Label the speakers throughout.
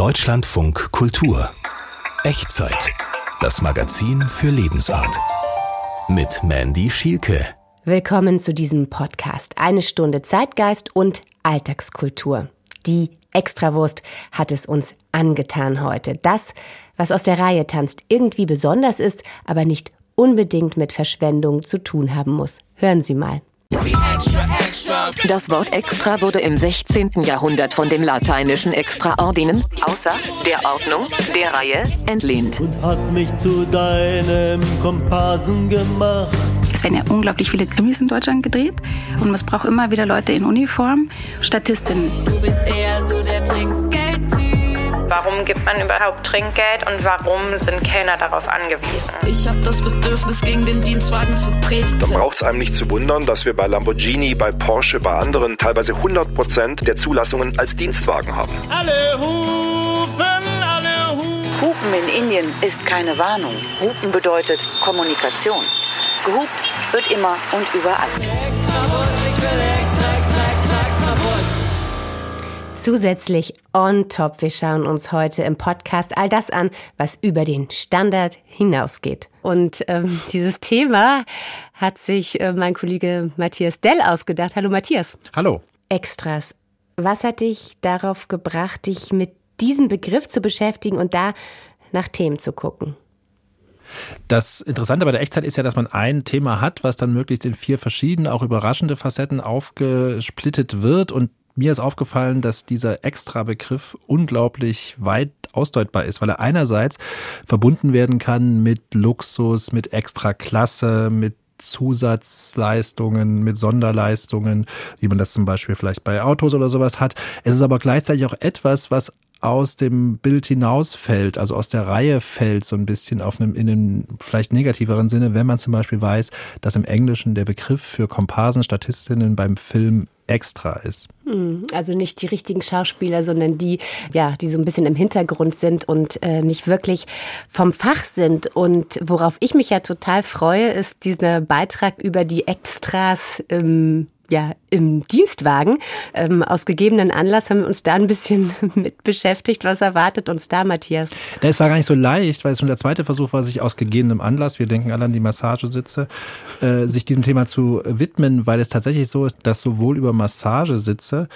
Speaker 1: Deutschlandfunk Kultur Echtzeit. Das Magazin für Lebensart. Mit Mandy Schielke.
Speaker 2: Willkommen zu diesem Podcast. Eine Stunde Zeitgeist und Alltagskultur. Die Extrawurst hat es uns angetan heute. Das, was aus der Reihe tanzt, irgendwie besonders ist, aber nicht unbedingt mit Verschwendung zu tun haben muss. Hören Sie mal.
Speaker 3: Das Wort extra wurde im 16. Jahrhundert von den lateinischen Extraordinen, außer der Ordnung, der Reihe, entlehnt.
Speaker 4: Und hat mich zu deinem Komparsen gemacht.
Speaker 5: Es werden ja unglaublich viele Krimis in Deutschland gedreht und es braucht immer wieder Leute in Uniform, Statistinnen.
Speaker 6: Du bist eher so.
Speaker 7: Warum gibt man überhaupt Trinkgeld und warum sind Kellner darauf angewiesen?
Speaker 6: Ich hab das Bedürfnis, gegen den Dienstwagen zu treten.
Speaker 8: Dann braucht es einem nicht zu wundern, dass wir bei Lamborghini, bei Porsche, bei anderen teilweise 100 Prozent der Zulassungen als Dienstwagen haben.
Speaker 4: Alle hupen, alle hupen.
Speaker 9: Hupen in Indien ist keine Warnung. Hupen bedeutet Kommunikation. Gehupt wird immer und überall.
Speaker 2: Zusätzlich on top, wir schauen uns heute im Podcast all das an, was über den Standard hinausgeht. Und ähm, dieses Thema hat sich äh, mein Kollege Matthias Dell ausgedacht. Hallo Matthias.
Speaker 10: Hallo.
Speaker 2: Extras. Was hat dich darauf gebracht, dich mit diesem Begriff zu beschäftigen und da nach Themen zu gucken?
Speaker 10: Das Interessante bei der Echtzeit ist ja, dass man ein Thema hat, was dann möglichst in vier verschiedene, auch überraschende Facetten aufgesplittet wird und mir ist aufgefallen, dass dieser Extra-Begriff unglaublich weit ausdeutbar ist, weil er einerseits verbunden werden kann mit Luxus, mit Extraklasse, mit Zusatzleistungen, mit Sonderleistungen, wie man das zum Beispiel vielleicht bei Autos oder sowas hat. Es ist aber gleichzeitig auch etwas, was aus dem Bild hinausfällt, also aus der Reihe fällt, so ein bisschen auf einem, in einem vielleicht negativeren Sinne, wenn man zum Beispiel weiß, dass im Englischen der Begriff für Komparsen, Statistinnen beim Film extra ist.
Speaker 2: Hm, also nicht die richtigen Schauspieler, sondern die, ja, die so ein bisschen im Hintergrund sind und äh, nicht wirklich vom Fach sind. Und worauf ich mich ja total freue, ist dieser Beitrag über die Extras im ja, im Dienstwagen. Ähm, aus gegebenen Anlass haben wir uns da ein bisschen mit beschäftigt. Was erwartet uns da, Matthias?
Speaker 10: Ja, es war gar nicht so leicht, weil es schon der zweite Versuch war, sich aus gegebenem Anlass, wir denken alle an die Massagesitze, äh, sich diesem Thema zu widmen, weil es tatsächlich so ist, dass sowohl über Massagesitze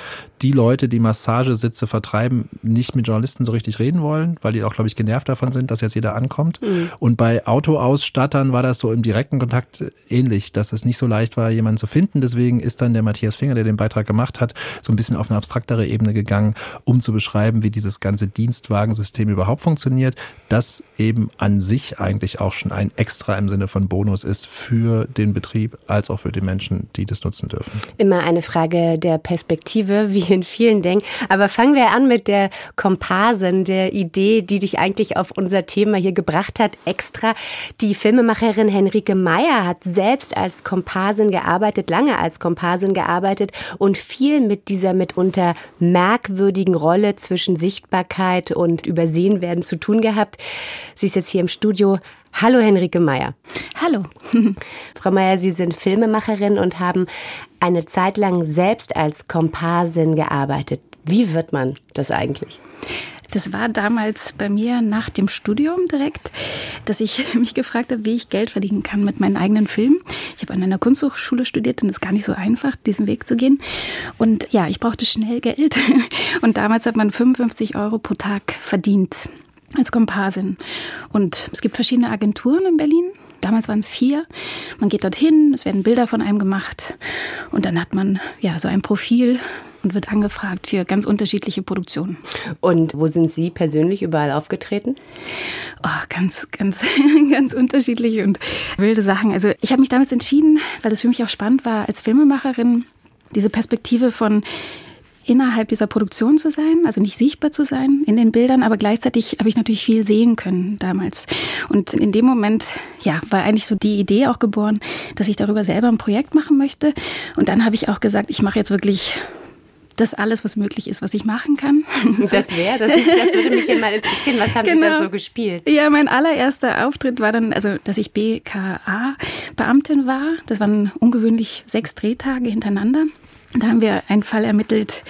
Speaker 10: die Leute, die Massagesitze vertreiben, nicht mit Journalisten so richtig reden wollen, weil die auch, glaube ich, genervt davon sind, dass jetzt jeder ankommt. Mhm. Und bei Autoausstattern war das so im direkten Kontakt ähnlich, dass es nicht so leicht war, jemanden zu finden. Deswegen ist dann der Matthias Finger, der den Beitrag gemacht hat, so ein bisschen auf eine abstraktere Ebene gegangen, um zu beschreiben, wie dieses ganze Dienstwagensystem überhaupt funktioniert, das eben an sich eigentlich auch schon ein Extra im Sinne von Bonus ist für den Betrieb als auch für die Menschen, die das nutzen dürfen.
Speaker 2: Immer eine Frage der Perspektive, wie in vielen denken. Aber fangen wir an mit der Komparsen, der Idee, die dich eigentlich auf unser Thema hier gebracht hat, extra. Die Filmemacherin Henrike Meyer hat selbst als Komparsin gearbeitet, lange als Komparsin gearbeitet und viel mit dieser mitunter merkwürdigen Rolle zwischen Sichtbarkeit und Übersehenwerden zu tun gehabt. Sie ist jetzt hier im Studio. Hallo Henrike Meyer.
Speaker 5: Hallo.
Speaker 2: Frau Meyer, Sie sind Filmemacherin und haben eine Zeit lang selbst als Komparsin gearbeitet. Wie wird man das eigentlich?
Speaker 5: Das war damals bei mir nach dem Studium direkt, dass ich mich gefragt habe, wie ich Geld verdienen kann mit meinen eigenen Filmen. Ich habe an einer Kunsthochschule studiert und es ist gar nicht so einfach, diesen Weg zu gehen. Und ja, ich brauchte schnell Geld. Und damals hat man 55 Euro pro Tag verdient als Komparsin. Und es gibt verschiedene Agenturen in Berlin. Damals waren es vier. Man geht dorthin, es werden Bilder von einem gemacht und dann hat man ja so ein Profil und wird angefragt für ganz unterschiedliche Produktionen.
Speaker 2: Und wo sind Sie persönlich überall aufgetreten?
Speaker 5: Oh, ganz, ganz, ganz unterschiedliche und wilde Sachen. Also ich habe mich damals entschieden, weil es für mich auch spannend war, als Filmemacherin diese Perspektive von innerhalb dieser Produktion zu sein, also nicht sichtbar zu sein in den Bildern, aber gleichzeitig habe ich natürlich viel sehen können damals. Und in dem Moment, ja, war eigentlich so die Idee auch geboren, dass ich darüber selber ein Projekt machen möchte. Und dann habe ich auch gesagt, ich mache jetzt wirklich das alles, was möglich ist, was ich machen kann.
Speaker 2: Das wäre, das, das, würde mich ja mal interessieren. Was haben genau. Sie da genau. so gespielt?
Speaker 5: Ja, mein allererster Auftritt war dann, also, dass ich BKA-Beamtin war. Das waren ungewöhnlich sechs Drehtage hintereinander. Da haben wir einen Fall ermittelt,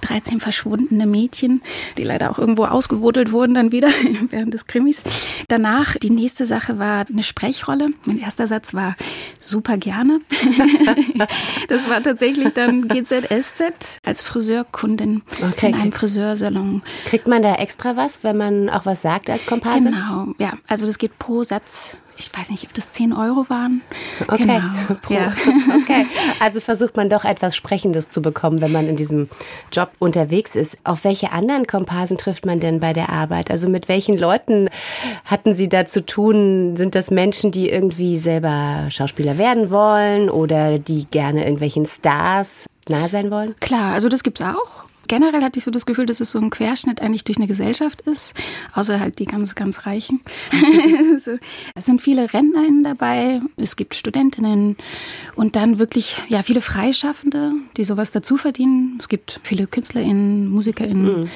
Speaker 5: 13 verschwundene Mädchen, die leider auch irgendwo ausgebuddelt wurden dann wieder während des Krimis. Danach, die nächste Sache war eine Sprechrolle. Mein erster Satz war super gerne. das war tatsächlich dann GZSZ als Friseurkundin okay. in einem Friseursalon.
Speaker 2: Kriegt man da extra was, wenn man auch was sagt als Komparsin?
Speaker 5: Genau, ja. Also das geht pro Satz ich weiß nicht, ob das 10 Euro waren.
Speaker 2: Okay. Genau. Ja. okay. Also versucht man doch etwas Sprechendes zu bekommen, wenn man in diesem Job unterwegs ist. Auf welche anderen Komparsen trifft man denn bei der Arbeit? Also mit welchen Leuten hatten Sie da zu tun? Sind das Menschen, die irgendwie selber Schauspieler werden wollen oder die gerne irgendwelchen Stars nah sein wollen?
Speaker 5: Klar, also das gibt es auch generell hatte ich so das Gefühl, dass es so ein Querschnitt eigentlich durch eine Gesellschaft ist, außer halt die ganz, ganz Reichen. so. Es sind viele RentnerInnen dabei, es gibt Studentinnen und dann wirklich ja viele Freischaffende, die sowas dazu verdienen. Es gibt viele KünstlerInnen, MusikerInnen mhm.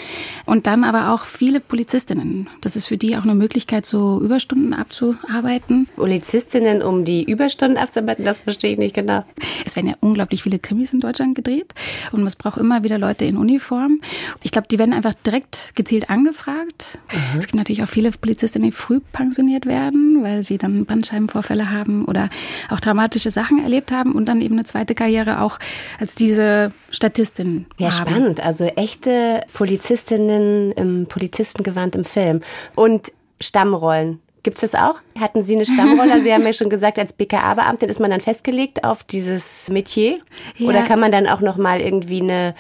Speaker 5: und dann aber auch viele PolizistInnen. Das ist für die auch eine Möglichkeit, so Überstunden abzuarbeiten.
Speaker 2: PolizistInnen, um die Überstunden abzuarbeiten, das verstehe ich nicht genau.
Speaker 5: Es werden ja unglaublich viele Krimis in Deutschland gedreht und es braucht immer wieder Leute in Uniform Uniform. Ich glaube, die werden einfach direkt gezielt angefragt. Mhm. Es gibt natürlich auch viele Polizistinnen, die früh pensioniert werden, weil sie dann Bandscheibenvorfälle haben oder auch dramatische Sachen erlebt haben und dann eben eine zweite Karriere auch als diese Statistin
Speaker 2: ja,
Speaker 5: haben.
Speaker 2: spannend. Also echte Polizistinnen im Polizistengewand im Film. Und Stammrollen. Gibt es das auch? Hatten Sie eine Stammrolle? Sie haben ja schon gesagt, als BKA-Beamtin ist man dann festgelegt auf dieses Metier? Ja. Oder kann man dann auch noch mal irgendwie eine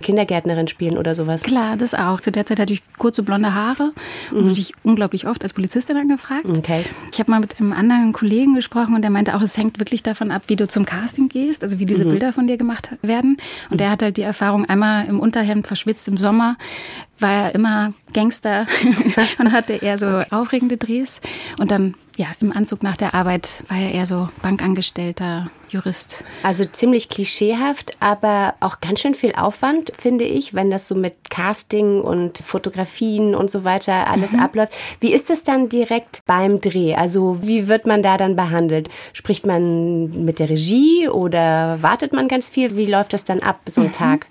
Speaker 2: Kindergärtnerin spielen oder sowas?
Speaker 5: Klar, das auch. Zu der Zeit hatte ich kurze blonde Haare mhm. und wurde ich unglaublich oft als Polizistin angefragt.
Speaker 2: Okay.
Speaker 5: Ich habe mal mit einem anderen Kollegen gesprochen und der meinte auch, es hängt wirklich davon ab, wie du zum Casting gehst, also wie diese mhm. Bilder von dir gemacht werden. Und der hat halt die Erfahrung, einmal im Unterhemd verschwitzt im Sommer, war er immer Gangster und hatte eher so aufregende Drehs. Und dann, ja, im Anzug nach der Arbeit war er eher so Bankangestellter, Jurist.
Speaker 2: Also ziemlich klischeehaft, aber auch ganz schön viel Aufwand, finde ich, wenn das so mit Casting und Fotografien und so weiter alles mhm. abläuft. Wie ist es dann direkt beim Dreh? Also wie wird man da dann behandelt? Spricht man mit der Regie oder wartet man ganz viel? Wie läuft das dann ab, so ein mhm. Tag?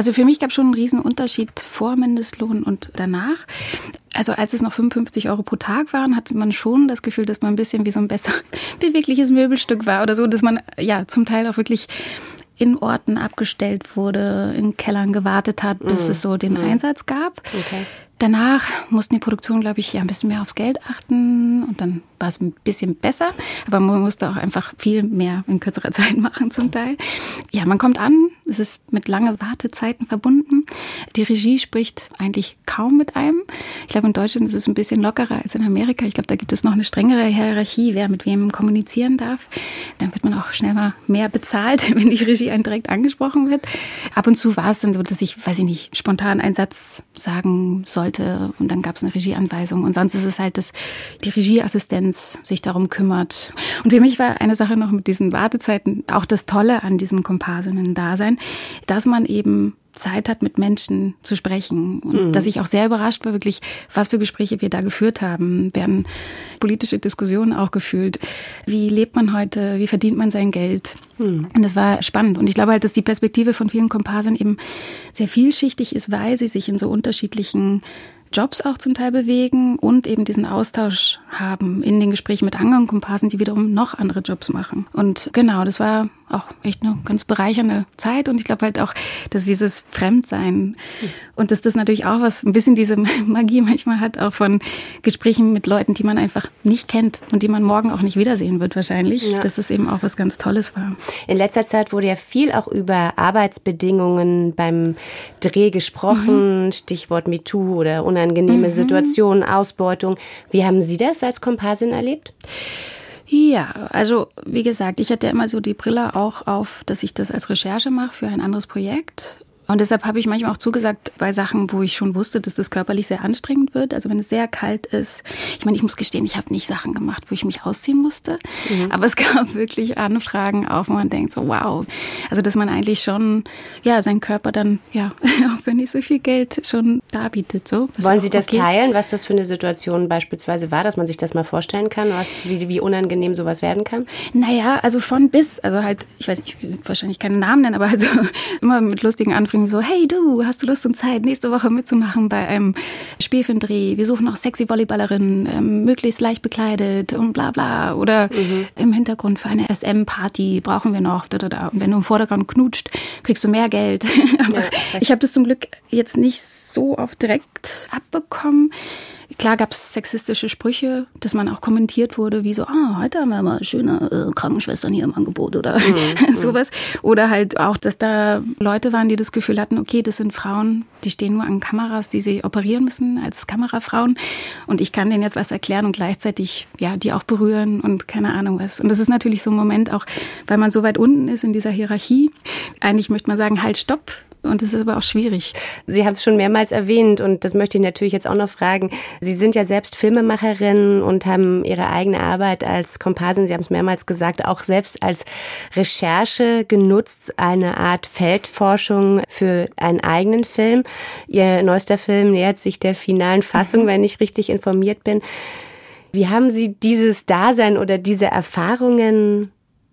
Speaker 5: Also für mich gab es schon einen riesen Unterschied vor Mindestlohn und danach. Also als es noch 55 Euro pro Tag waren, hatte man schon das Gefühl, dass man ein bisschen wie so ein besser bewegliches Möbelstück war oder so, dass man ja zum Teil auch wirklich in Orten abgestellt wurde, in Kellern gewartet hat, bis mm. es so den mm. Einsatz gab. Okay. Danach mussten die Produktionen, glaube ich, ja ein bisschen mehr aufs Geld achten und dann war es ein bisschen besser, aber man musste auch einfach viel mehr in kürzerer Zeit machen zum Teil. Ja, man kommt an, es ist mit lange Wartezeiten verbunden. Die Regie spricht eigentlich kaum mit einem. Ich glaube, in Deutschland ist es ein bisschen lockerer als in Amerika. Ich glaube, da gibt es noch eine strengere Hierarchie, wer mit wem kommunizieren darf. Dann wird man auch schnell mal mehr bezahlt, wenn die Regie einen direkt angesprochen wird. Ab und zu war es dann so, dass ich, weiß ich nicht, spontan einen Satz sagen soll sollte. Und dann gab es eine Regieanweisung. Und sonst ist es halt, dass die Regieassistenz sich darum kümmert. Und für mich war eine Sache noch mit diesen Wartezeiten auch das Tolle an diesem Komparsinnen-Dasein, dass man eben Zeit hat, mit Menschen zu sprechen. Und mhm. dass ich auch sehr überrascht war, wirklich, was für Gespräche wir da geführt haben. Werden politische Diskussionen auch gefühlt. Wie lebt man heute? Wie verdient man sein Geld? Mhm. Und das war spannend. Und ich glaube halt, dass die Perspektive von vielen Komparsen eben sehr vielschichtig ist, weil sie sich in so unterschiedlichen Jobs auch zum Teil bewegen und eben diesen Austausch haben in den Gesprächen mit anderen Komparsen, die wiederum noch andere Jobs machen. Und genau, das war auch echt eine ganz bereichernde Zeit und ich glaube halt auch, dass dieses Fremdsein und dass das natürlich auch was, ein bisschen diese Magie manchmal hat, auch von Gesprächen mit Leuten, die man einfach nicht kennt und die man morgen auch nicht wiedersehen wird wahrscheinlich, ja. dass das eben auch was ganz Tolles war.
Speaker 2: In letzter Zeit wurde ja viel auch über Arbeitsbedingungen beim Dreh gesprochen, mhm. Stichwort MeToo oder unangenehme mhm. Situationen, Ausbeutung. Wie haben Sie das als Komparsin erlebt?
Speaker 5: Ja, also wie gesagt, ich hatte immer so die Brille auch auf, dass ich das als Recherche mache für ein anderes Projekt. Und deshalb habe ich manchmal auch zugesagt bei Sachen, wo ich schon wusste, dass das körperlich sehr anstrengend wird. Also wenn es sehr kalt ist. Ich meine, ich muss gestehen, ich habe nicht Sachen gemacht, wo ich mich ausziehen musste. Mhm. Aber es gab wirklich Anfragen auf, wo man denkt so, wow. Also dass man eigentlich schon, ja, seinen Körper dann, ja, auch für nicht so viel Geld schon darbietet. So,
Speaker 2: Wollen Sie das okay teilen, was das für eine Situation beispielsweise war, dass man sich das mal vorstellen kann, was, wie, wie unangenehm sowas werden kann?
Speaker 5: Naja, also von bis, also halt, ich weiß nicht, ich will wahrscheinlich keine Namen nennen, aber also immer mit lustigen Anfragen irgendwie so, hey du, hast du Lust und Zeit, nächste Woche mitzumachen bei einem Spielfilmdreh? Wir suchen noch sexy Volleyballerinnen, ähm, möglichst leicht bekleidet und bla bla. Oder mhm. im Hintergrund für eine SM-Party brauchen wir noch. Da, da, da. Und wenn du im Vordergrund knutscht, kriegst du mehr Geld. Aber ja, ich habe das zum Glück jetzt nicht so oft direkt abbekommen. Klar gab es sexistische Sprüche, dass man auch kommentiert wurde, wie so, ah, heute haben wir mal schöne äh, Krankenschwestern hier im Angebot oder mhm. sowas. Oder halt auch, dass da Leute waren, die das Gefühl hatten, okay, das sind Frauen, die stehen nur an Kameras, die sie operieren müssen als Kamerafrauen. Und ich kann denen jetzt was erklären und gleichzeitig, ja, die auch berühren und keine Ahnung was. Und das ist natürlich so ein Moment auch, weil man so weit unten ist in dieser Hierarchie. Eigentlich möchte man sagen, halt, stopp und es ist aber auch schwierig.
Speaker 2: Sie haben es schon mehrmals erwähnt und das möchte ich natürlich jetzt auch noch fragen. Sie sind ja selbst Filmemacherin und haben Ihre eigene Arbeit als Komparsin, Sie haben es mehrmals gesagt, auch selbst als Recherche genutzt, eine Art Feldforschung für einen eigenen Film. Ihr neuester Film nähert sich der finalen Fassung, mhm. wenn ich richtig informiert bin. Wie haben Sie dieses Dasein oder diese Erfahrungen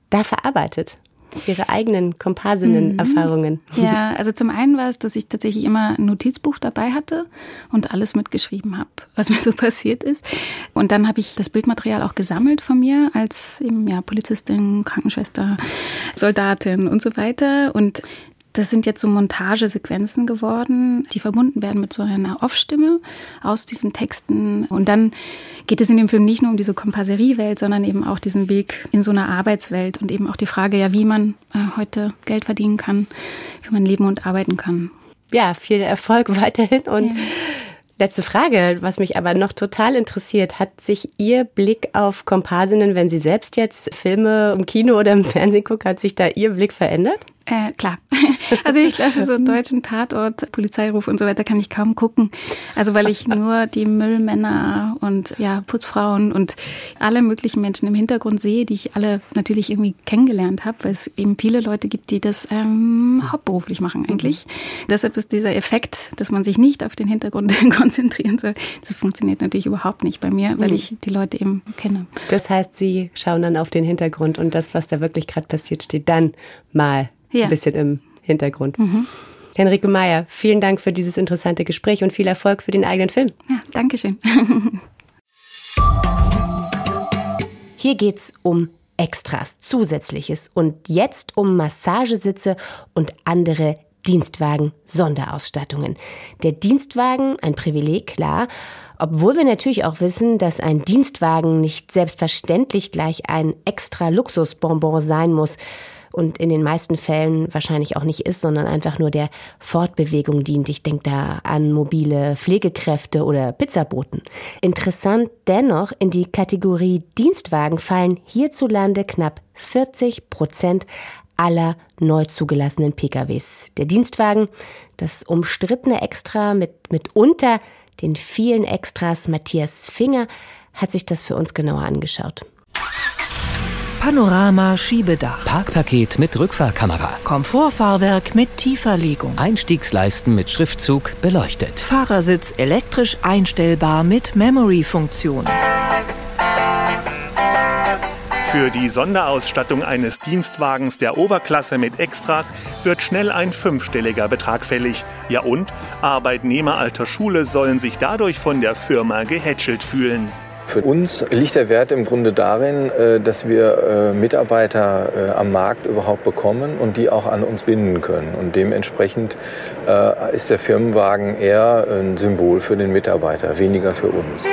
Speaker 2: da verarbeitet? Ihre eigenen Komparsinnen-Erfahrungen?
Speaker 5: Mhm. Ja, also zum einen war es, dass ich tatsächlich immer ein Notizbuch dabei hatte und alles mitgeschrieben habe, was mir so passiert ist. Und dann habe ich das Bildmaterial auch gesammelt von mir als eben ja Polizistin, Krankenschwester, Soldatin und so weiter. Und das sind jetzt so Montagesequenzen geworden, die verbunden werden mit so einer Off-Stimme aus diesen Texten. Und dann geht es in dem Film nicht nur um diese Kompasseriewelt, sondern eben auch diesen Weg in so eine Arbeitswelt und eben auch die Frage, ja, wie man äh, heute Geld verdienen kann, wie man leben und arbeiten kann.
Speaker 2: Ja, viel Erfolg weiterhin und ja. Letzte Frage, was mich aber noch total interessiert, hat sich Ihr Blick auf Komparsinnen, wenn Sie selbst jetzt Filme im Kino oder im Fernsehen gucken, hat sich da Ihr Blick verändert?
Speaker 5: Äh, klar. Also ich glaube, so einen deutschen Tatort, Polizeiruf und so weiter kann ich kaum gucken. Also weil ich nur die Müllmänner und ja, Putzfrauen und alle möglichen Menschen im Hintergrund sehe, die ich alle natürlich irgendwie kennengelernt habe, weil es eben viele Leute gibt, die das ähm, hauptberuflich machen eigentlich. Mhm. Deshalb ist dieser Effekt, dass man sich nicht auf den Hintergrund konzentrieren soll, das funktioniert natürlich überhaupt nicht bei mir, weil mhm. ich die Leute eben kenne.
Speaker 2: Das heißt, Sie schauen dann auf den Hintergrund und das, was da wirklich gerade passiert, steht dann mal ja. ein bisschen im Hintergrund. Mhm. Henrike Meyer, vielen Dank für dieses interessante Gespräch und viel Erfolg für den eigenen Film.
Speaker 5: Ja, danke schön.
Speaker 2: Hier geht's um Extras, Zusätzliches und jetzt um Massagesitze und andere Dienstwagen, Sonderausstattungen. Der Dienstwagen, ein Privileg, klar, obwohl wir natürlich auch wissen, dass ein Dienstwagen nicht selbstverständlich gleich ein extra Luxusbonbon sein muss und in den meisten Fällen wahrscheinlich auch nicht ist, sondern einfach nur der Fortbewegung dient. Ich denke da an mobile Pflegekräfte oder Pizzaboten. Interessant dennoch, in die Kategorie Dienstwagen fallen hierzulande knapp 40 Prozent aller neu zugelassenen PKWs. Der Dienstwagen, das umstrittene Extra mit mitunter den vielen Extras Matthias Finger, hat sich das für uns genauer angeschaut.
Speaker 11: Panorama Schiebedach.
Speaker 12: Parkpaket mit Rückfahrkamera.
Speaker 11: Komfortfahrwerk mit Tieferlegung.
Speaker 12: Einstiegsleisten mit Schriftzug beleuchtet.
Speaker 11: Fahrersitz elektrisch einstellbar mit Memory-Funktion.
Speaker 13: Für die Sonderausstattung eines Dienstwagens der Oberklasse mit Extras wird schnell ein fünfstelliger Betrag fällig. Ja und? Arbeitnehmer alter Schule sollen sich dadurch von der Firma gehätschelt fühlen.
Speaker 14: Für uns liegt der Wert im Grunde darin, äh, dass wir äh, Mitarbeiter äh, am Markt überhaupt bekommen und die auch an uns binden können. Und dementsprechend ist der Firmenwagen eher ein Symbol für den Mitarbeiter, weniger für uns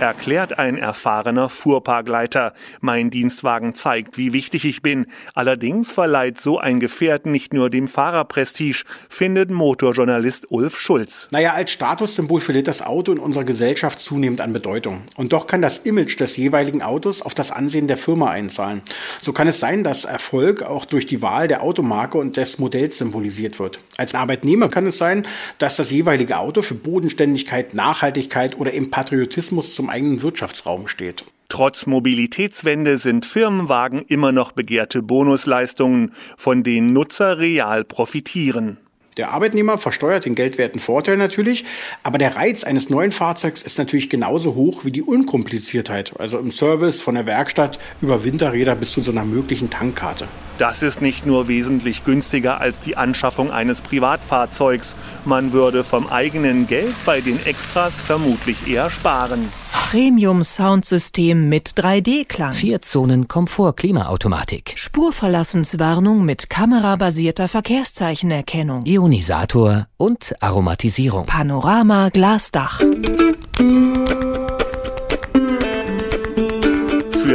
Speaker 13: erklärt ein erfahrener Fuhrparkleiter. Mein Dienstwagen zeigt, wie wichtig ich bin. Allerdings verleiht so ein Gefährt nicht nur dem Fahrer Prestige, findet Motorjournalist Ulf Schulz.
Speaker 15: Naja, als Statussymbol verliert das Auto in unserer Gesellschaft zunehmend an Bedeutung. Und doch kann das Image des jeweiligen Autos auf das Ansehen der Firma einzahlen. So kann es sein, dass Erfolg auch durch die Wahl der Automarke und des Modells symbolisiert wird. Als Arbeitnehmer kann es sein, dass das jeweilige Auto für Bodenständigkeit, Nachhaltigkeit oder im Patriotismus zum eigenen Wirtschaftsraum steht.
Speaker 13: Trotz Mobilitätswende sind Firmenwagen immer noch begehrte Bonusleistungen, von denen Nutzer real profitieren.
Speaker 15: Der Arbeitnehmer versteuert den geldwerten Vorteil natürlich, aber der Reiz eines neuen Fahrzeugs ist natürlich genauso hoch wie die Unkompliziertheit, also im Service von der Werkstatt über Winterräder bis zu so einer möglichen Tankkarte.
Speaker 13: Das ist nicht nur wesentlich günstiger als die Anschaffung eines Privatfahrzeugs. Man würde vom eigenen Geld bei den Extras vermutlich eher sparen.
Speaker 11: Premium-Soundsystem mit 3D-Klang.
Speaker 12: Vier Zonen Komfort Klimaautomatik.
Speaker 11: Spurverlassenswarnung mit kamerabasierter Verkehrszeichenerkennung.
Speaker 12: Ionisator und Aromatisierung.
Speaker 11: Panorama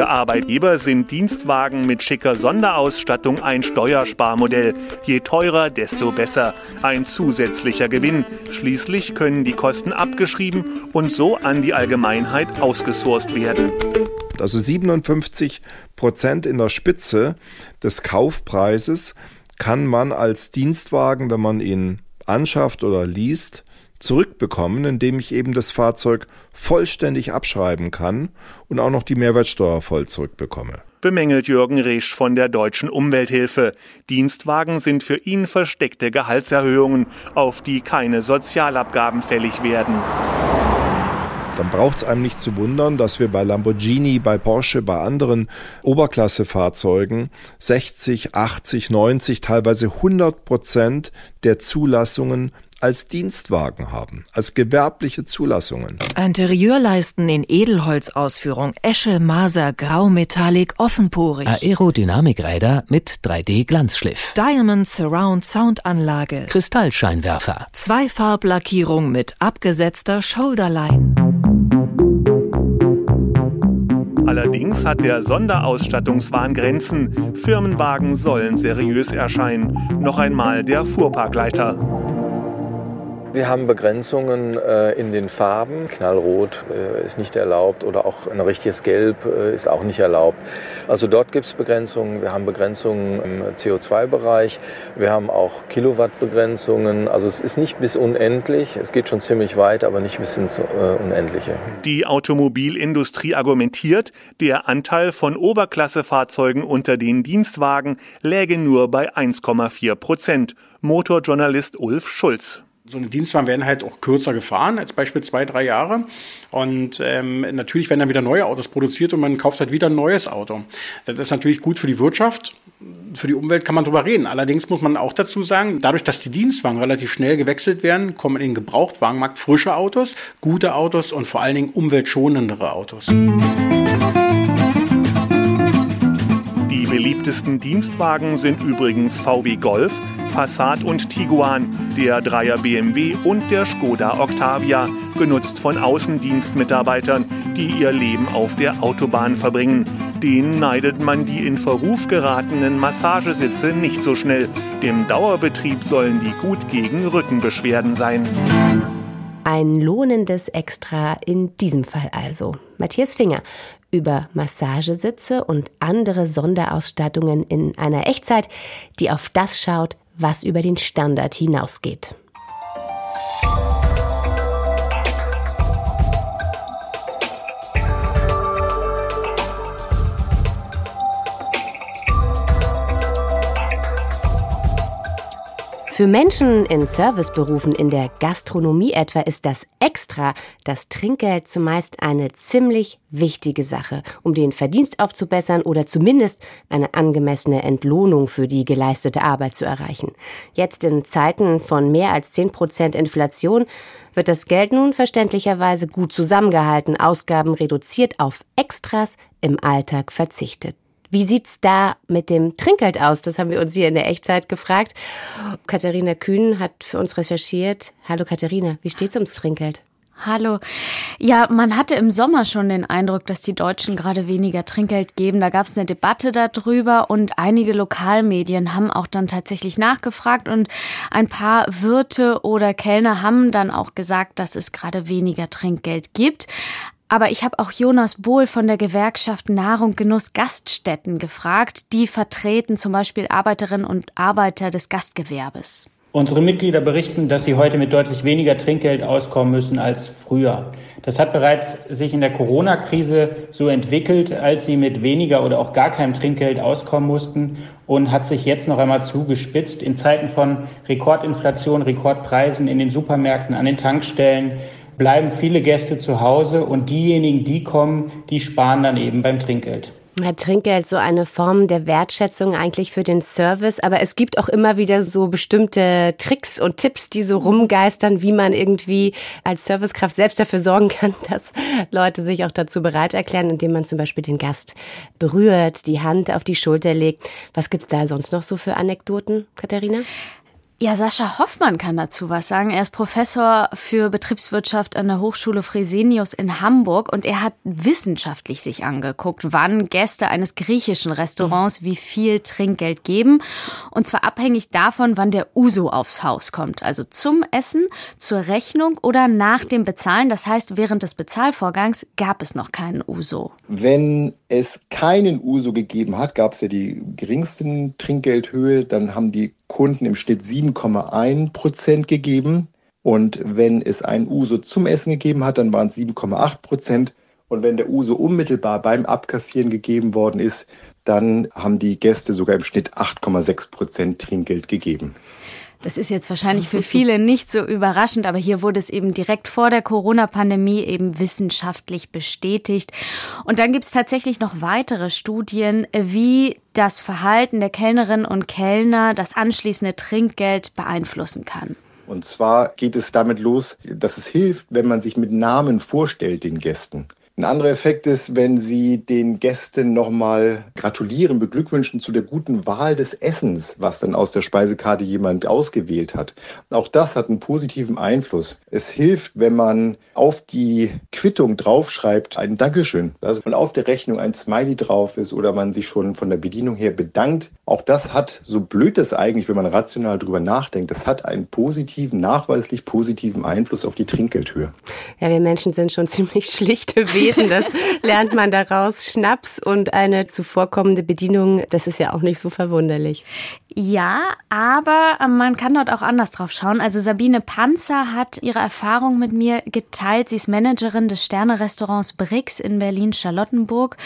Speaker 13: Für Arbeitgeber sind Dienstwagen mit schicker Sonderausstattung ein Steuersparmodell. Je teurer, desto besser. Ein zusätzlicher Gewinn. Schließlich können die Kosten abgeschrieben und so an die Allgemeinheit ausgesourced werden.
Speaker 8: Also 57 Prozent in der Spitze des Kaufpreises kann man als Dienstwagen, wenn man ihn anschafft oder liest, zurückbekommen, indem ich eben das Fahrzeug vollständig abschreiben kann und auch noch die Mehrwertsteuer voll zurückbekomme.
Speaker 13: Bemängelt Jürgen Resch von der Deutschen Umwelthilfe. Dienstwagen sind für ihn versteckte Gehaltserhöhungen, auf die keine Sozialabgaben fällig werden
Speaker 8: dann braucht es einem nicht zu wundern, dass wir bei Lamborghini, bei Porsche, bei anderen Oberklassefahrzeugen 60, 80, 90, teilweise 100 Prozent der Zulassungen als Dienstwagen haben, als gewerbliche Zulassungen.
Speaker 11: Interieurleisten in Edelholzausführung, Esche, Maser, Graumetallic, offenporig.
Speaker 12: Aerodynamikräder mit 3D-Glanzschliff.
Speaker 11: Diamond Surround Soundanlage.
Speaker 12: Kristallscheinwerfer.
Speaker 11: Zweifarblackierung mit abgesetzter Shoulderline.
Speaker 13: Allerdings hat der Sonderausstattungswahn Grenzen. Firmenwagen sollen seriös erscheinen. Noch einmal der Fuhrparkleiter.
Speaker 14: Wir haben Begrenzungen äh, in den Farben. Knallrot äh, ist nicht erlaubt oder auch ein richtiges Gelb äh, ist auch nicht erlaubt. Also dort gibt es Begrenzungen. Wir haben Begrenzungen im CO2-Bereich. Wir haben auch Kilowattbegrenzungen. Also es ist nicht bis unendlich. Es geht schon ziemlich weit, aber nicht bis ins Unendliche.
Speaker 13: Die Automobilindustrie argumentiert, der Anteil von Oberklassefahrzeugen unter den Dienstwagen läge nur bei 1,4 Prozent. Motorjournalist Ulf Schulz.
Speaker 15: So eine Dienstwagen werden halt auch kürzer gefahren, als Beispiel zwei, drei Jahre. Und ähm, natürlich werden dann wieder neue Autos produziert und man kauft halt wieder ein neues Auto. Das ist natürlich gut für die Wirtschaft. Für die Umwelt kann man drüber reden. Allerdings muss man auch dazu sagen, dadurch, dass die Dienstwagen relativ schnell gewechselt werden, kommen in den Gebrauchtwagenmarkt frische Autos, gute Autos und vor allen Dingen umweltschonendere Autos.
Speaker 13: Die beliebtesten Dienstwagen sind übrigens VW Golf, Passat und Tiguan, der Dreier BMW und der Skoda Octavia, genutzt von Außendienstmitarbeitern, die ihr Leben auf der Autobahn verbringen. Den neidet man die in Verruf geratenen Massagesitze nicht so schnell. Im Dauerbetrieb sollen die gut gegen Rückenbeschwerden sein.
Speaker 2: Ein lohnendes Extra in diesem Fall also. Matthias Finger über Massagesitze und andere Sonderausstattungen in einer Echtzeit, die auf das schaut, was über den Standard hinausgeht. Für Menschen in Serviceberufen in der Gastronomie etwa ist das Extra, das Trinkgeld zumeist eine ziemlich wichtige Sache, um den Verdienst aufzubessern oder zumindest eine angemessene Entlohnung für die geleistete Arbeit zu erreichen. Jetzt in Zeiten von mehr als 10 Prozent Inflation wird das Geld nun verständlicherweise gut zusammengehalten, Ausgaben reduziert, auf Extras im Alltag verzichtet. Wie sieht's da mit dem Trinkgeld aus? Das haben wir uns hier in der Echtzeit gefragt. Katharina Kühn hat für uns recherchiert. Hallo Katharina, wie steht's ums Trinkgeld?
Speaker 16: Hallo. Ja, man hatte im Sommer schon den Eindruck, dass die Deutschen gerade weniger Trinkgeld geben. Da gab es eine Debatte darüber und einige Lokalmedien haben auch dann tatsächlich nachgefragt und ein paar Wirte oder Kellner haben dann auch gesagt, dass es gerade weniger Trinkgeld gibt. Aber ich habe auch Jonas Bohl von der Gewerkschaft Nahrung Genuss Gaststätten gefragt. Die vertreten zum Beispiel Arbeiterinnen und Arbeiter des Gastgewerbes.
Speaker 17: Unsere Mitglieder berichten, dass sie heute mit deutlich weniger Trinkgeld auskommen müssen als früher. Das hat bereits sich in der Corona-Krise so entwickelt, als sie mit weniger oder auch gar keinem Trinkgeld auskommen mussten und hat sich jetzt noch einmal zugespitzt in Zeiten von Rekordinflation, Rekordpreisen in den Supermärkten, an den Tankstellen bleiben viele Gäste zu Hause und diejenigen, die kommen, die sparen dann eben beim Trinkgeld.
Speaker 2: Trinkgeld so eine Form der Wertschätzung eigentlich für den Service, aber es gibt auch immer wieder so bestimmte Tricks und Tipps, die so rumgeistern, wie man irgendwie als Servicekraft selbst dafür sorgen kann, dass Leute sich auch dazu bereit erklären, indem man zum Beispiel den Gast berührt, die Hand auf die Schulter legt. Was gibt's da sonst noch so für Anekdoten, Katharina?
Speaker 16: Ja, Sascha Hoffmann kann dazu was sagen. Er ist Professor für Betriebswirtschaft an der Hochschule Fresenius in Hamburg und er hat wissenschaftlich sich angeguckt, wann Gäste eines griechischen Restaurants wie viel Trinkgeld geben. Und zwar abhängig davon, wann der Uso aufs Haus kommt. Also zum Essen, zur Rechnung oder nach dem Bezahlen. Das heißt, während des Bezahlvorgangs gab es noch keinen Uso.
Speaker 18: Wenn es keinen Uso gegeben hat, gab es ja die geringsten Trinkgeldhöhe, dann haben die Kunden im Schnitt 7,1 Prozent gegeben. Und wenn es ein Uso zum Essen gegeben hat, dann waren es 7,8 Prozent. Und wenn der Uso unmittelbar beim Abkassieren gegeben worden ist, dann haben die Gäste sogar im Schnitt 8,6 Prozent Trinkgeld gegeben.
Speaker 16: Das ist jetzt wahrscheinlich für viele nicht so überraschend, aber hier wurde es eben direkt vor der Corona-Pandemie eben wissenschaftlich bestätigt. Und dann gibt es tatsächlich noch weitere Studien, wie das Verhalten der Kellnerinnen und Kellner das anschließende Trinkgeld beeinflussen kann.
Speaker 18: Und zwar geht es damit los, dass es hilft, wenn man sich mit Namen vorstellt den Gästen. Ein anderer Effekt ist, wenn Sie den Gästen nochmal gratulieren, beglückwünschen zu der guten Wahl des Essens, was dann aus der Speisekarte jemand ausgewählt hat. Auch das hat einen positiven Einfluss. Es hilft, wenn man auf die Quittung draufschreibt, ein Dankeschön. Also wenn auf der Rechnung ein Smiley drauf ist oder man sich schon von der Bedienung her bedankt. Auch das hat, so blöd das eigentlich, wenn man rational drüber nachdenkt, das hat einen positiven, nachweislich positiven Einfluss auf die Trinkgeldhöhe.
Speaker 2: Ja, wir Menschen sind schon ziemlich schlichte Wesen. Wesen. Das lernt man daraus. Schnaps und eine zuvorkommende Bedienung, das ist ja auch nicht so verwunderlich.
Speaker 16: Ja, aber man kann dort auch anders drauf schauen. Also Sabine Panzer hat ihre Erfahrung mit mir geteilt. Sie ist Managerin des Sterne-Restaurants Brix in Berlin-Charlottenburg.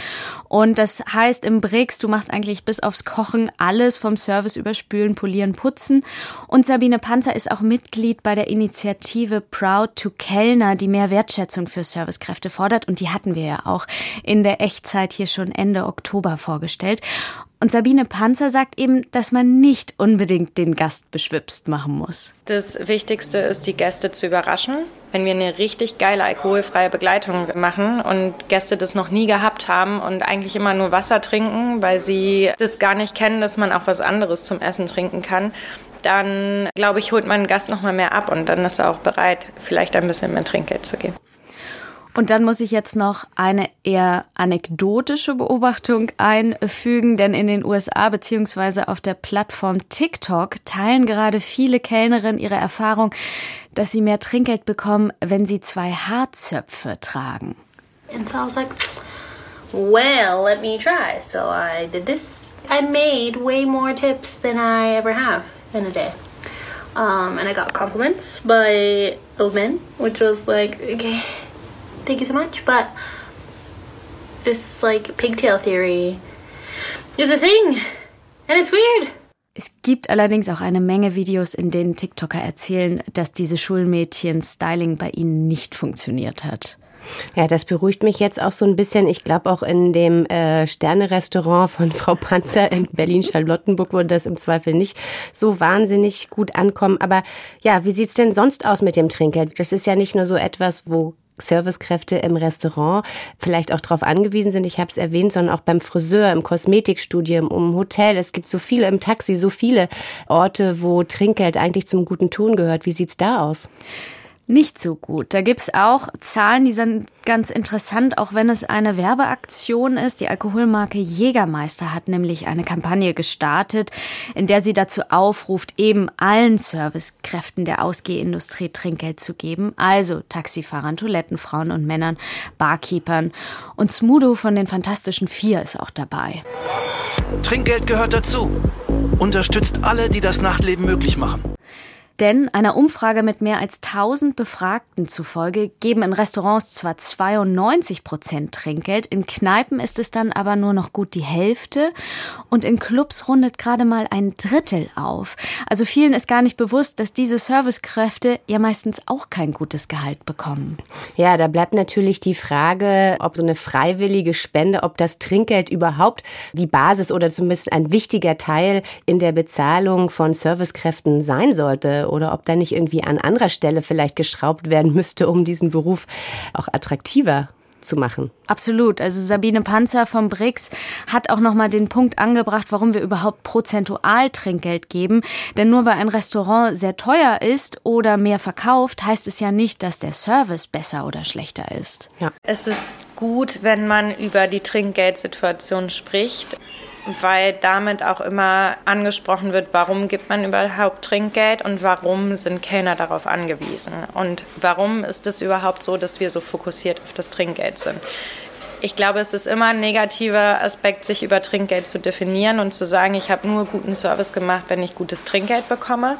Speaker 16: Und das heißt im Brix, du machst eigentlich bis aufs Kochen alles vom Service überspülen, polieren, putzen. Und Sabine Panzer ist auch Mitglied bei der Initiative Proud to Kellner, die mehr Wertschätzung für Servicekräfte fordert. Und die hatten wir ja auch in der Echtzeit hier schon Ende Oktober vorgestellt. Und Sabine Panzer sagt eben, dass man nicht unbedingt den Gast beschwipst machen muss.
Speaker 7: Das Wichtigste ist, die Gäste zu überraschen. Wenn wir eine richtig geile alkoholfreie Begleitung machen und Gäste das noch nie gehabt haben und eigentlich immer nur Wasser trinken, weil sie das gar nicht kennen, dass man auch was anderes zum Essen trinken kann, dann glaube ich, holt man den Gast noch mal mehr ab und dann ist er auch bereit, vielleicht ein bisschen mehr Trinkgeld zu geben.
Speaker 16: Und dann muss ich jetzt noch eine eher anekdotische Beobachtung einfügen, denn in den USA beziehungsweise auf der Plattform TikTok teilen gerade viele Kellnerinnen ihre Erfahrung, dass sie mehr Trinkgeld bekommen, wenn sie zwei Haarzöpfe tragen.
Speaker 19: And so I was like, well, let me try. So I did this. I made way more tips than I ever have in a day. Um, and I got compliments by old men, which was like, okay, thank you so much. But this like pigtail theory is a thing, and it's weird.
Speaker 16: Es gibt allerdings auch eine Menge Videos, in denen TikToker erzählen, dass diese Schulmädchen-Styling bei ihnen nicht funktioniert hat.
Speaker 2: Ja, das beruhigt mich jetzt auch so ein bisschen. Ich glaube, auch in dem äh, Sterne-Restaurant von Frau Panzer in Berlin-Charlottenburg würde das im Zweifel nicht so wahnsinnig gut ankommen. Aber ja, wie sieht's denn sonst aus mit dem Trinkgeld? Das ist ja nicht nur so etwas, wo Servicekräfte im Restaurant vielleicht auch darauf angewiesen sind, ich habe es erwähnt, sondern auch beim Friseur, im Kosmetikstudium, im Hotel. Es gibt so viele im Taxi, so viele Orte, wo Trinkgeld eigentlich zum guten Ton gehört. Wie sieht's da aus?
Speaker 16: Nicht so gut. Da gibt's auch Zahlen, die sind ganz interessant, auch wenn es eine Werbeaktion ist. Die Alkoholmarke Jägermeister hat nämlich eine Kampagne gestartet, in der sie dazu aufruft, eben allen Servicekräften der Ausgehindustrie Trinkgeld zu geben. Also Taxifahrern, Toilettenfrauen und Männern, Barkeepern. Und Smudo von den Fantastischen Vier ist auch dabei.
Speaker 20: Trinkgeld gehört dazu. Unterstützt alle, die das Nachtleben möglich machen.
Speaker 16: Denn einer Umfrage mit mehr als 1000 Befragten zufolge geben in Restaurants zwar 92 Prozent Trinkgeld, in Kneipen ist es dann aber nur noch gut die Hälfte und in Clubs rundet gerade mal ein Drittel auf. Also vielen ist gar nicht bewusst, dass diese Servicekräfte ja meistens auch kein gutes Gehalt bekommen.
Speaker 2: Ja, da bleibt natürlich die Frage, ob so eine freiwillige Spende, ob das Trinkgeld überhaupt die Basis oder zumindest ein wichtiger Teil in der Bezahlung von Servicekräften sein sollte oder ob da nicht irgendwie an anderer Stelle vielleicht geschraubt werden müsste, um diesen Beruf auch attraktiver zu machen.
Speaker 16: Absolut. Also Sabine Panzer vom BRICS hat auch nochmal den Punkt angebracht, warum wir überhaupt prozentual Trinkgeld geben. Denn nur weil ein Restaurant sehr teuer ist oder mehr verkauft, heißt es ja nicht, dass der Service besser oder schlechter ist.
Speaker 7: Ja. Es ist gut, wenn man über die Trinkgeldsituation spricht weil damit auch immer angesprochen wird, warum gibt man überhaupt Trinkgeld und warum sind Kellner darauf angewiesen und warum ist es überhaupt so, dass wir so fokussiert auf das Trinkgeld sind. Ich glaube, es ist immer ein negativer Aspekt, sich über Trinkgeld zu definieren und zu sagen, ich habe nur guten Service gemacht, wenn ich gutes Trinkgeld bekomme.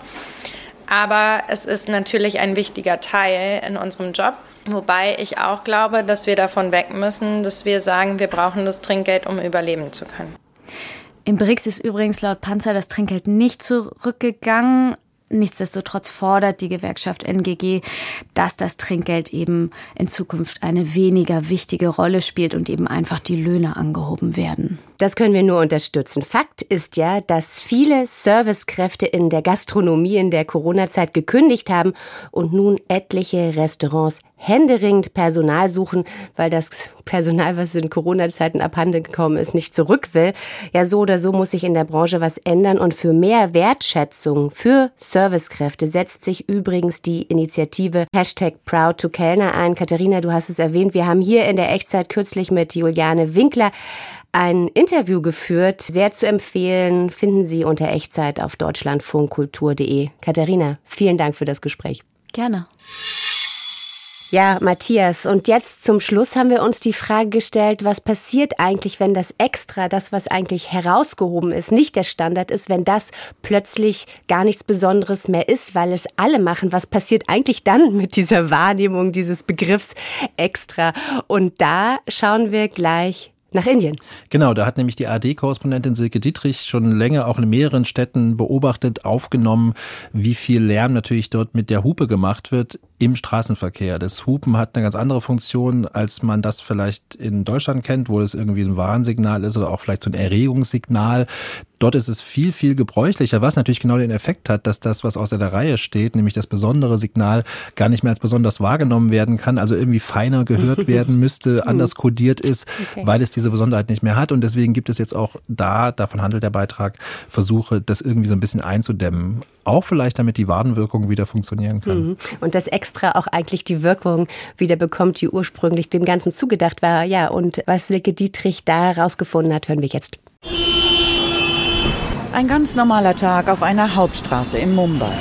Speaker 7: Aber es ist natürlich ein wichtiger Teil in unserem Job. Wobei ich auch glaube, dass wir davon weg müssen, dass wir sagen, wir brauchen das Trinkgeld, um überleben zu können.
Speaker 16: Im BRICS ist übrigens laut Panzer das Trinkgeld nicht zurückgegangen. Nichtsdestotrotz fordert die Gewerkschaft NGG, dass das Trinkgeld eben in Zukunft eine weniger wichtige Rolle spielt und eben einfach die Löhne angehoben werden.
Speaker 2: Das können wir nur unterstützen. Fakt ist ja, dass viele Servicekräfte in der Gastronomie in der Corona-Zeit gekündigt haben und nun etliche Restaurants händeringend Personal suchen, weil das Personal, was in Corona-Zeiten abhanden gekommen ist, nicht zurück will. Ja, so oder so muss sich in der Branche was ändern und für mehr Wertschätzung für Servicekräfte setzt sich übrigens die Initiative Hashtag Proud to Kellner ein. Katharina, du hast es erwähnt, wir haben hier in der Echtzeit kürzlich mit Juliane Winkler ein geführt. Sehr zu empfehlen, finden Sie unter Echtzeit auf deutschlandfunkkultur.de. Katharina, vielen Dank für das Gespräch.
Speaker 16: Gerne.
Speaker 2: Ja, Matthias, und jetzt zum Schluss haben wir uns die Frage gestellt, was passiert eigentlich, wenn das Extra, das, was eigentlich herausgehoben ist, nicht der Standard ist, wenn das plötzlich gar nichts Besonderes mehr ist, weil es alle machen. Was passiert eigentlich dann mit dieser Wahrnehmung dieses Begriffs Extra? Und da schauen wir gleich nach Indien.
Speaker 10: Genau, da hat nämlich die AD-Korrespondentin Silke Dietrich schon länger auch in mehreren Städten beobachtet, aufgenommen, wie viel Lärm natürlich dort mit der Hupe gemacht wird im Straßenverkehr. Das Hupen hat eine ganz andere Funktion, als man das vielleicht in Deutschland kennt, wo das irgendwie ein Warnsignal ist oder auch vielleicht so ein Erregungssignal. Dort ist es viel, viel gebräuchlicher, was natürlich genau den Effekt hat, dass das, was außer der Reihe steht, nämlich das besondere Signal, gar nicht mehr als besonders wahrgenommen werden kann, also irgendwie feiner gehört werden müsste, anders kodiert ist, okay. weil es diese Besonderheit nicht mehr hat. Und deswegen gibt es jetzt auch da, davon handelt der Beitrag, Versuche, das irgendwie so ein bisschen einzudämmen. Auch vielleicht, damit die Warnwirkung wieder funktionieren kann. Mhm.
Speaker 2: Und das extra auch eigentlich die Wirkung wieder bekommt, die ursprünglich dem Ganzen zugedacht war. Ja, und was Silke Dietrich da herausgefunden hat, hören wir jetzt.
Speaker 20: Ein ganz normaler Tag auf einer Hauptstraße in Mumbai.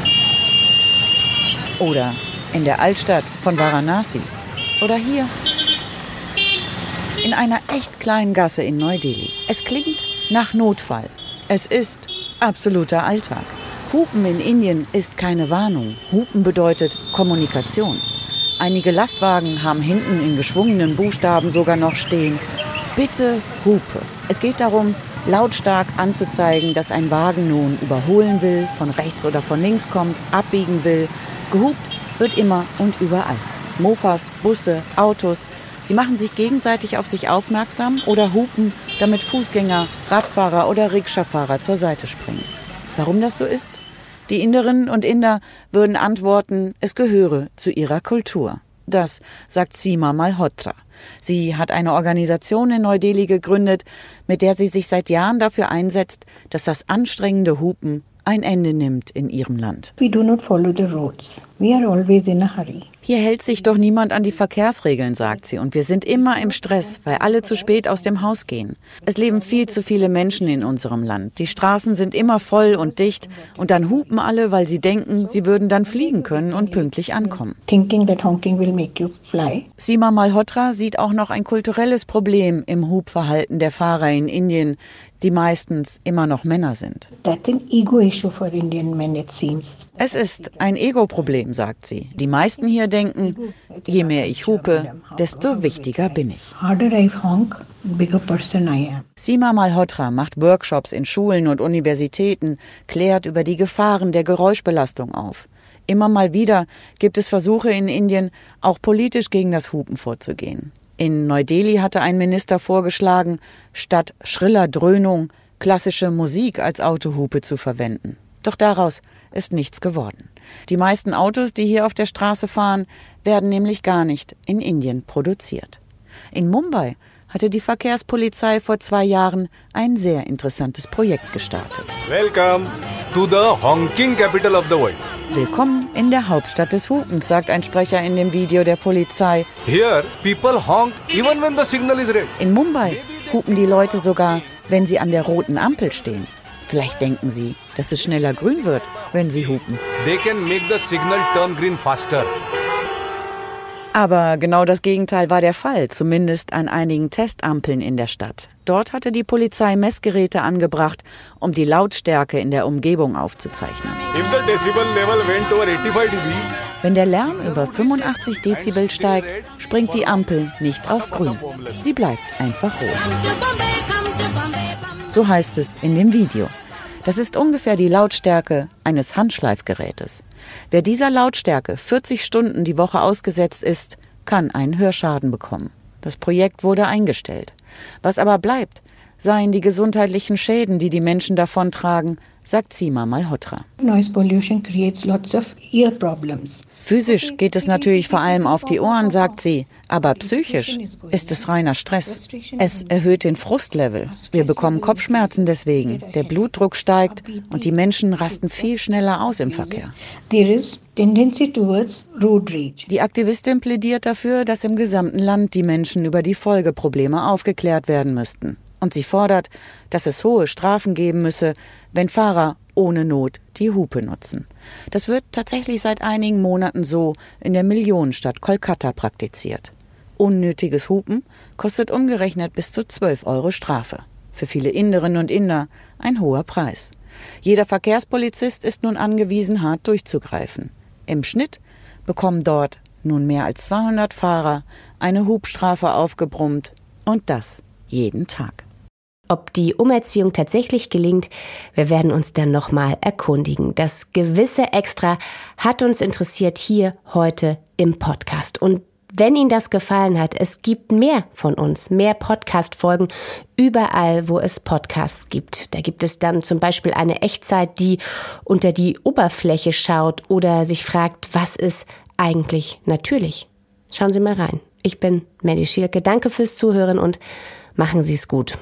Speaker 20: Oder in der Altstadt von Varanasi. Oder hier. In einer echt kleinen Gasse in Neu-Delhi. Es klingt nach Notfall. Es ist absoluter Alltag. Hupen in Indien ist keine Warnung. Hupen bedeutet Kommunikation. Einige Lastwagen haben hinten in geschwungenen Buchstaben sogar noch stehen. Bitte Hupe. Es geht darum, lautstark anzuzeigen, dass ein Wagen nun überholen will, von rechts oder von links kommt, abbiegen will. Gehupt wird immer und überall. Mofas, Busse, Autos, sie machen sich gegenseitig auf sich aufmerksam oder hupen, damit Fußgänger, Radfahrer oder Rikscha-Fahrer zur Seite springen. Warum das so ist? Die Inderinnen und Inder würden antworten, es gehöre zu ihrer Kultur. Das sagt Sima Malhotra. Sie hat eine Organisation in Neu-Delhi gegründet, mit der sie sich seit Jahren dafür einsetzt, dass das anstrengende Hupen ein Ende nimmt in ihrem Land.
Speaker 21: We do not follow the roads. We are always in a hurry.
Speaker 20: Hier hält sich doch niemand an die Verkehrsregeln, sagt sie, und wir sind immer im Stress, weil alle zu spät aus dem Haus gehen. Es leben viel zu viele Menschen in unserem Land. Die Straßen sind immer voll und dicht und dann hupen alle, weil sie denken, sie würden dann fliegen können und pünktlich ankommen. Sima Malhotra sieht auch noch ein kulturelles Problem im Hubverhalten der Fahrer in Indien, die meistens immer noch Männer sind. Es ist ein Ego-Problem, sagt sie. Die meisten hier denken, je mehr ich hupe, desto wichtiger bin ich. Sima Malhotra macht Workshops in Schulen und Universitäten, klärt über die Gefahren der Geräuschbelastung auf. Immer mal wieder gibt es Versuche in Indien, auch politisch gegen das Hupen vorzugehen. In Neu-Delhi hatte ein Minister vorgeschlagen, statt schriller Dröhnung klassische Musik als Autohupe zu verwenden. Doch daraus ist nichts geworden. Die meisten Autos, die hier auf der Straße fahren, werden nämlich gar nicht in Indien produziert. In Mumbai hatte die Verkehrspolizei vor zwei Jahren ein sehr interessantes Projekt gestartet.
Speaker 22: Welcome to the honking capital of the world.
Speaker 20: Willkommen in der Hauptstadt des Hupens, sagt ein Sprecher in dem Video der Polizei.
Speaker 22: Here, people honk even when the signal is red.
Speaker 20: In Mumbai hupen die Leute sogar, wenn sie an der roten Ampel stehen. Vielleicht denken sie, dass es schneller grün wird, wenn sie hupen.
Speaker 22: They can make the signal turn green faster.
Speaker 20: Aber genau das Gegenteil war der Fall, zumindest an einigen Testampeln in der Stadt. Dort hatte die Polizei Messgeräte angebracht, um die Lautstärke in der Umgebung aufzuzeichnen.
Speaker 22: If the decibel level went over 85 dB,
Speaker 20: Wenn der Lärm über 85 Dezibel steigt, springt die Ampel nicht auf grün. Sie bleibt einfach rot. So heißt es in dem Video. Das ist ungefähr die Lautstärke eines Handschleifgerätes. Wer dieser Lautstärke 40 Stunden die Woche ausgesetzt ist, kann einen Hörschaden bekommen. Das Projekt wurde eingestellt. Was aber bleibt, seien die gesundheitlichen Schäden, die die Menschen davontragen, sagt Sima Malhotra.
Speaker 21: Noise pollution creates lots of ear problems.
Speaker 20: Physisch geht es natürlich vor allem auf die Ohren, sagt sie, aber psychisch ist es reiner Stress. Es erhöht den Frustlevel. Wir bekommen Kopfschmerzen deswegen, der Blutdruck steigt und die Menschen rasten viel schneller aus im Verkehr. Die Aktivistin plädiert dafür, dass im gesamten Land die Menschen über die Folgeprobleme aufgeklärt werden müssten. Und sie fordert, dass es hohe Strafen geben müsse, wenn Fahrer ohne Not die Hupe nutzen. Das wird tatsächlich seit einigen Monaten so in der Millionenstadt Kolkata praktiziert. Unnötiges Hupen kostet umgerechnet bis zu 12 Euro Strafe. Für viele Inderinnen und Inder ein hoher Preis. Jeder Verkehrspolizist ist nun angewiesen, hart durchzugreifen. Im Schnitt bekommen dort nun mehr als 200 Fahrer eine Hubstrafe aufgebrummt und das jeden Tag.
Speaker 2: Ob die Umerziehung tatsächlich gelingt, wir werden uns dann nochmal erkundigen. Das gewisse Extra hat uns interessiert hier heute im Podcast. Und wenn Ihnen das gefallen hat, es gibt mehr von uns, mehr Podcast-Folgen überall, wo es Podcasts gibt. Da gibt es dann zum Beispiel eine Echtzeit, die unter die Oberfläche schaut oder sich fragt, was ist eigentlich natürlich? Schauen Sie mal rein. Ich bin Mandy Schielke. Danke fürs Zuhören und machen Sie es gut.